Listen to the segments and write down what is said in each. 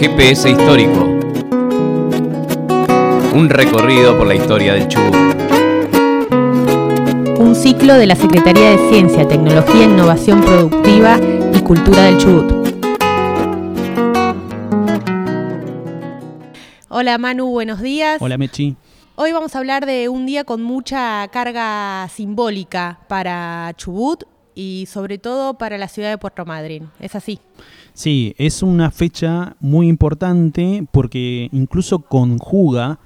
GPS histórico. Un recorrido por la historia del Chubut. Un ciclo de la Secretaría de Ciencia, Tecnología, Innovación Productiva y Cultura del Chubut. Hola Manu, buenos días. Hola Mechi. Hoy vamos a hablar de un día con mucha carga simbólica para Chubut y sobre todo para la ciudad de Puerto Madryn. ¿Es así? Sí, es una fecha muy importante porque incluso conjuga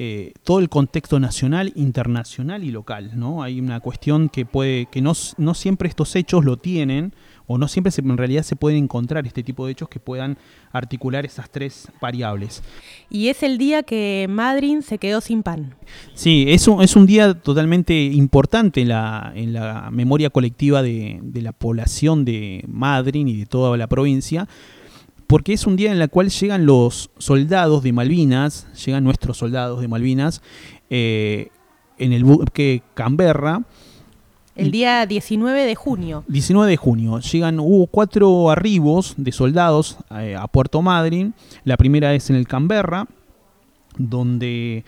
eh, todo el contexto nacional, internacional y local. ¿no? Hay una cuestión que puede, que no, no siempre estos hechos lo tienen, o no siempre se, en realidad se pueden encontrar este tipo de hechos que puedan articular esas tres variables. Y es el día que Madryn se quedó sin pan. Sí, es un, es un día totalmente importante en la, en la memoria colectiva de, de la población de Madryn y de toda la provincia, porque es un día en el cual llegan los soldados de Malvinas, llegan nuestros soldados de Malvinas, eh, en el buque Canberra, el día 19 de junio. 19 de junio. Llegan, hubo cuatro arribos de soldados eh, a Puerto Madryn. La primera es en el Canberra, donde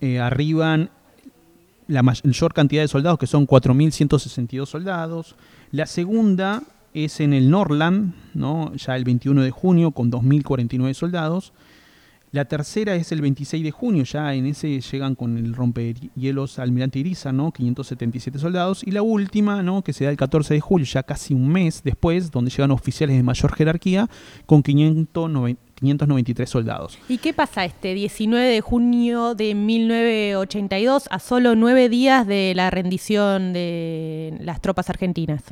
eh, arriban la mayor cantidad de soldados, que son 4.162 soldados. La segunda es en el Norland, ¿no? ya el 21 de junio, con 2.049 soldados. La tercera es el 26 de junio, ya en ese llegan con el rompehielos Almirante Iriza, ¿no? 577 soldados. Y la última, ¿no? que se da el 14 de julio, ya casi un mes después, donde llegan oficiales de mayor jerarquía, con 593 soldados. ¿Y qué pasa este 19 de junio de 1982, a solo nueve días de la rendición de las tropas argentinas?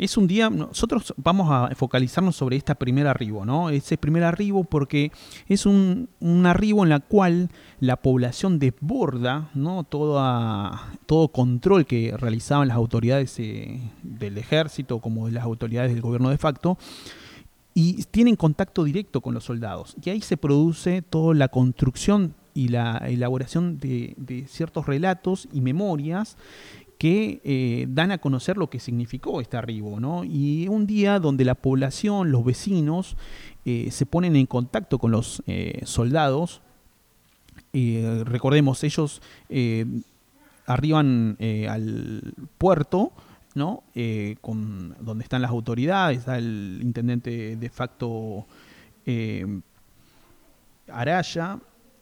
Es un día, nosotros vamos a focalizarnos sobre este primer arribo, ¿no? Ese primer arribo porque es un, arribo en la cual la población desborda, ¿no? Todo, control que realizaban las autoridades eh, del ejército como de las autoridades del gobierno de facto y tienen contacto directo con los soldados. Y ahí se produce toda la construcción y la elaboración de ciertos relatos y memorias que eh, dan a conocer lo que significó este arribo, ¿no? Y un día donde la población, los vecinos, eh, se ponen en contacto con los eh, soldados, recordemos, ellos arriban al puerto, ¿no? donde están las autoridades, está el intendente de facto Araya,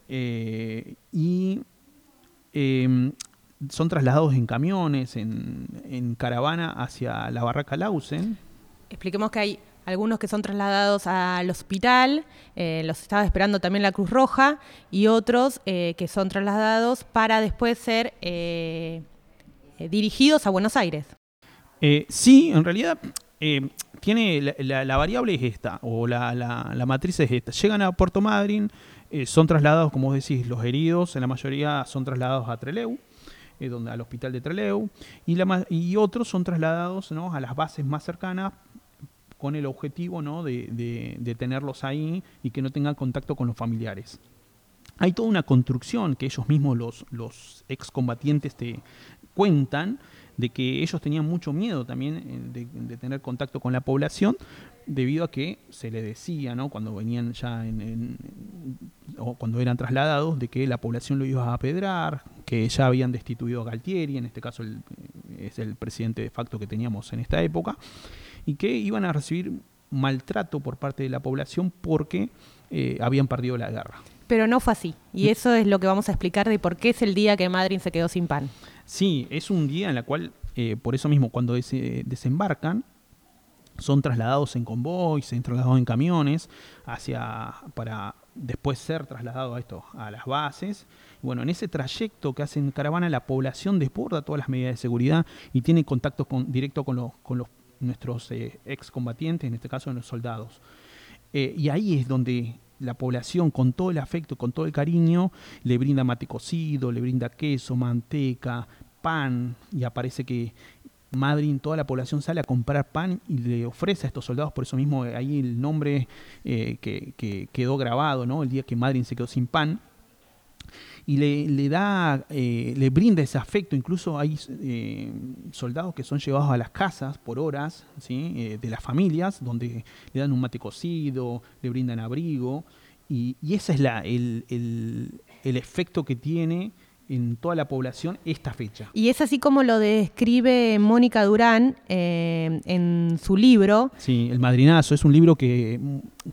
y son trasladados en camiones, en, caravana hacia la barraca Lausen. Expliquemos que hay algunos que son trasladados al hospital, eh, los estaba esperando también la Cruz Roja, y otros eh, que son trasladados para después ser eh, dirigidos a Buenos Aires. sí, en realidad tiene la, variable es esta, o la, la, matriz es esta. Llegan a Puerto Madryn, son trasladados, como decís, los heridos, en la mayoría son trasladados a Treleu eh, donde, al hospital de Trelew, y, la, y otros son trasladados ¿no? a las bases más cercanas con el objetivo ¿no? de, de, tenerlos ahí y que no tengan contacto con los familiares. Hay toda una construcción que ellos mismos, los, los excombatientes, te cuentan, de que ellos tenían mucho miedo también eh, de, tener contacto con la población, debido a que se les decía, ¿no? cuando venían ya en, o cuando eran trasladados, de que la población lo iba a apedrar, que ya habían destituido a Galtieri, en este caso es el presidente de facto que teníamos en esta época, y que iban a recibir maltrato por parte de la población porque eh, habían perdido la guerra. Pero no fue así, y mm. eso es lo que vamos a explicar de por qué es el día que Madrid se quedó sin pan. Sí, es un día en el cual, eh, por eso mismo, cuando desembarcan, son trasladados en convoy, se trasladados en camiones hacia para después ser trasladados a esto a las bases. Bueno, en ese trayecto que hacen caravana la población desborda todas las medidas de seguridad y tiene contacto con, directo con los, con los nuestros eh, excombatientes, en este caso los soldados. Eh, y ahí es donde la población con todo el afecto, con todo el cariño, le brinda mate cocido, le brinda queso, manteca, pan, y aparece que Madrid, toda la población sale a comprar pan y le ofrece a estos soldados, por eso mismo ahí el nombre eh, que, quedó grabado, ¿no? el día que Madrid se quedó sin pan. y le, da, eh, le brinda ese afecto. Incluso hay eh, soldados que son llevados a las casas por horas ¿sí? Eh, de las familias, donde le dan un mate cocido, le brindan abrigo. Y, y ese es la, el, el efecto que tiene en toda la población esta fecha. Y es así como lo describe Mónica Durán eh, en su libro. Sí, El Madrinazo es un libro que,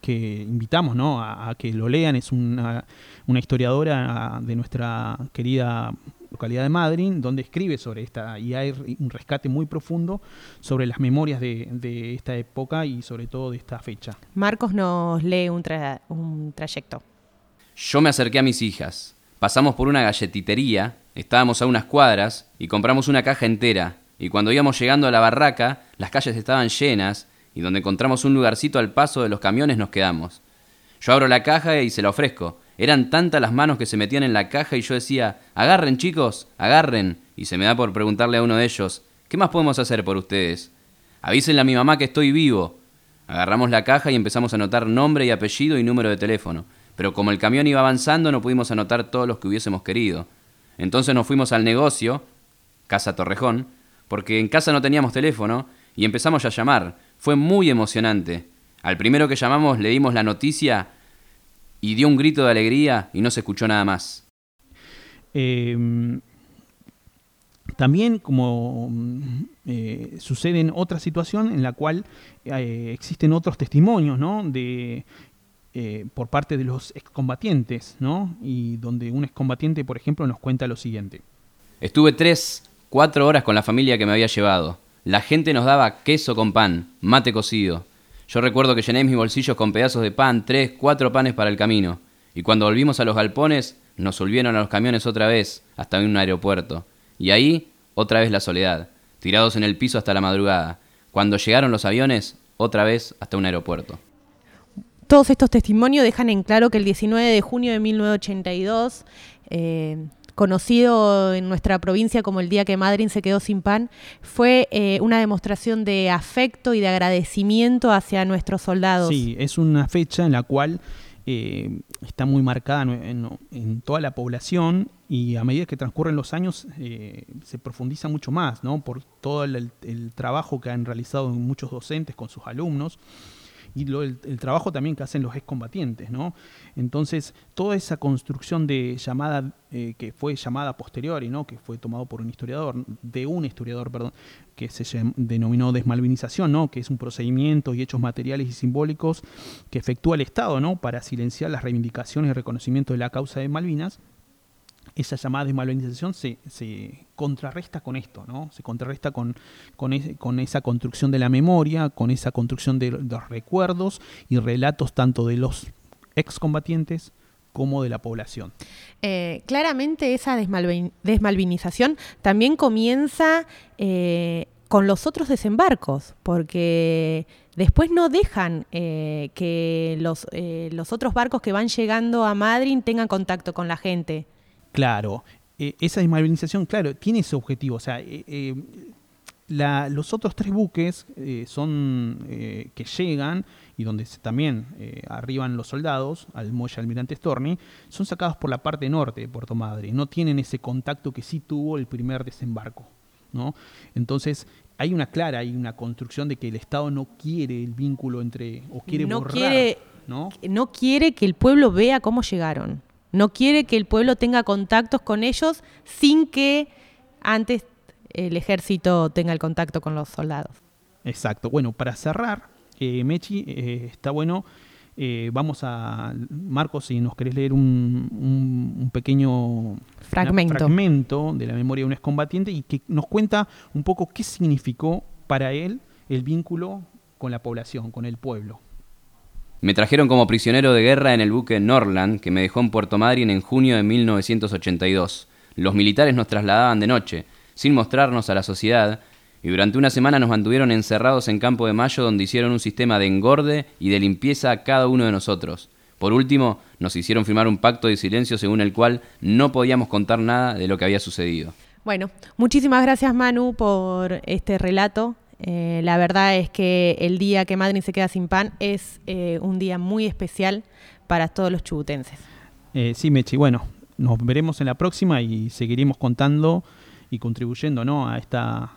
que invitamos ¿no? a, a, que lo lean. Es una, una, historiadora de nuestra querida localidad de Madrid, donde escribe sobre esta, y hay un rescate muy profundo sobre las memorias de, de esta época y sobre todo de esta fecha. Marcos nos lee un, tra un trayecto. Yo me acerqué a mis hijas, Pasamos por una galletitería, estábamos a unas cuadras y compramos una caja entera. Y cuando íbamos llegando a la barraca, las calles estaban llenas y donde encontramos un lugarcito al paso de los camiones nos quedamos. Yo abro la caja y se la ofrezco. Eran tantas las manos que se metían en la caja y yo decía, agarren chicos, agarren. Y se me da por preguntarle a uno de ellos, ¿qué más podemos hacer por ustedes? Avísenle a mi mamá que estoy vivo. Agarramos la caja y empezamos a anotar nombre y apellido y número de teléfono pero como el camión iba avanzando no pudimos anotar todos los que hubiésemos querido. Entonces nos fuimos al negocio, Casa Torrejón, porque en casa no teníamos teléfono, y empezamos a llamar. Fue muy emocionante. Al primero que llamamos le dimos la noticia y dio un grito de alegría y no se escuchó nada más. Eh, también como eh, sucede en otra situación en la cual eh, existen otros testimonios ¿no? de eh, por parte de los excombatientes, ¿no? Y donde un excombatiente, por ejemplo, nos cuenta lo siguiente. Estuve tres, cuatro horas con la familia que me había llevado. La gente nos daba queso con pan, mate cocido. Yo recuerdo que llené mis bolsillos con pedazos de pan, tres, cuatro panes para el camino. Y cuando volvimos a los galpones, nos volvieron a los camiones otra vez, hasta un aeropuerto. Y ahí, otra vez la soledad, tirados en el piso hasta la madrugada. Cuando llegaron los aviones, otra vez hasta un aeropuerto. Todos estos testimonios dejan en claro que el 19 de junio de 1982, eh, conocido en nuestra provincia como el día que Madrid se quedó sin pan, fue eh, una demostración de afecto y de agradecimiento hacia nuestros soldados. Sí, es una fecha en la cual eh, está muy marcada en, toda la población y a medida que transcurren los años se profundiza mucho más, ¿no? Por todo el, trabajo que han realizado muchos docentes con sus alumnos y lo, el, trabajo también que hacen los excombatientes, ¿no? Entonces, toda esa construcción de llamada, eh, que fue llamada posteriori, ¿no? Que fue tomado por un historiador, de un historiador, perdón, que se denominó desmalvinización, ¿no? Que es un procedimiento y hechos materiales y simbólicos que efectúa el Estado, ¿no? Para silenciar las reivindicaciones y reconocimiento de la causa de Malvinas, esa llamada desmalvinización se, se, contrarresta con esto, ¿no? Se contrarresta con, con, es, con, esa construcción de la memoria, con esa construcción de, de los recuerdos y relatos tanto de los excombatientes como de la población. Eh, claramente esa desmalvin desmalvinización también comienza eh, con los otros desembarcos, porque después no dejan eh, que los, eh, los otros barcos que van llegando a Madrid tengan contacto con la gente. Claro, eh, esa desmalvinización, claro, tiene ese objetivo. O sea, eh, eh, la, los otros tres buques eh, son que llegan y donde se, también arriban los soldados al muelle Almirante Storni, son sacados por la parte norte de Puerto Madre. No tienen ese contacto que sí tuvo el primer desembarco. ¿no? Entonces, hay una clara, hay una construcción de que el Estado no quiere el vínculo entre, o quiere no borrar, quiere, ¿no? no quiere que el pueblo vea cómo llegaron. No quiere que el pueblo tenga contactos con ellos sin que antes el ejército tenga el contacto con los soldados. Exacto. Bueno, para cerrar, eh, Mechi, eh, está bueno. Eh, vamos a, Marcos, si nos querés leer un, un, un pequeño fragmento. fragmento de la memoria de un excombatiente y que nos cuenta un poco qué significó para él el vínculo con la población, con el pueblo. Me trajeron como prisionero de guerra en el buque Norland, que me dejó en Puerto Madryn en junio de 1982. Los militares nos trasladaban de noche, sin mostrarnos a la sociedad, y durante una semana nos mantuvieron encerrados en Campo de Mayo, donde hicieron un sistema de engorde y de limpieza a cada uno de nosotros. Por último, nos hicieron firmar un pacto de silencio según el cual no podíamos contar nada de lo que había sucedido. Bueno, muchísimas gracias Manu por este relato. Eh, la verdad es que el día que Madrid se queda sin pan es eh, un día muy especial para todos los chubutenses. Eh, sí, Mechi, bueno, nos veremos en la próxima y seguiremos contando y contribuyendo ¿no? a esta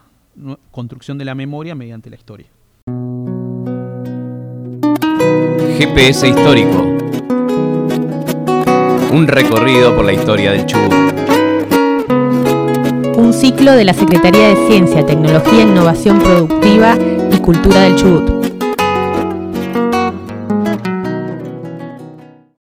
construcción de la memoria mediante la historia. GPS histórico. Un recorrido por la historia del Chubut. Ciclo de la Secretaría de Ciencia, Tecnología, Innovación Productiva y Cultura del Chubut.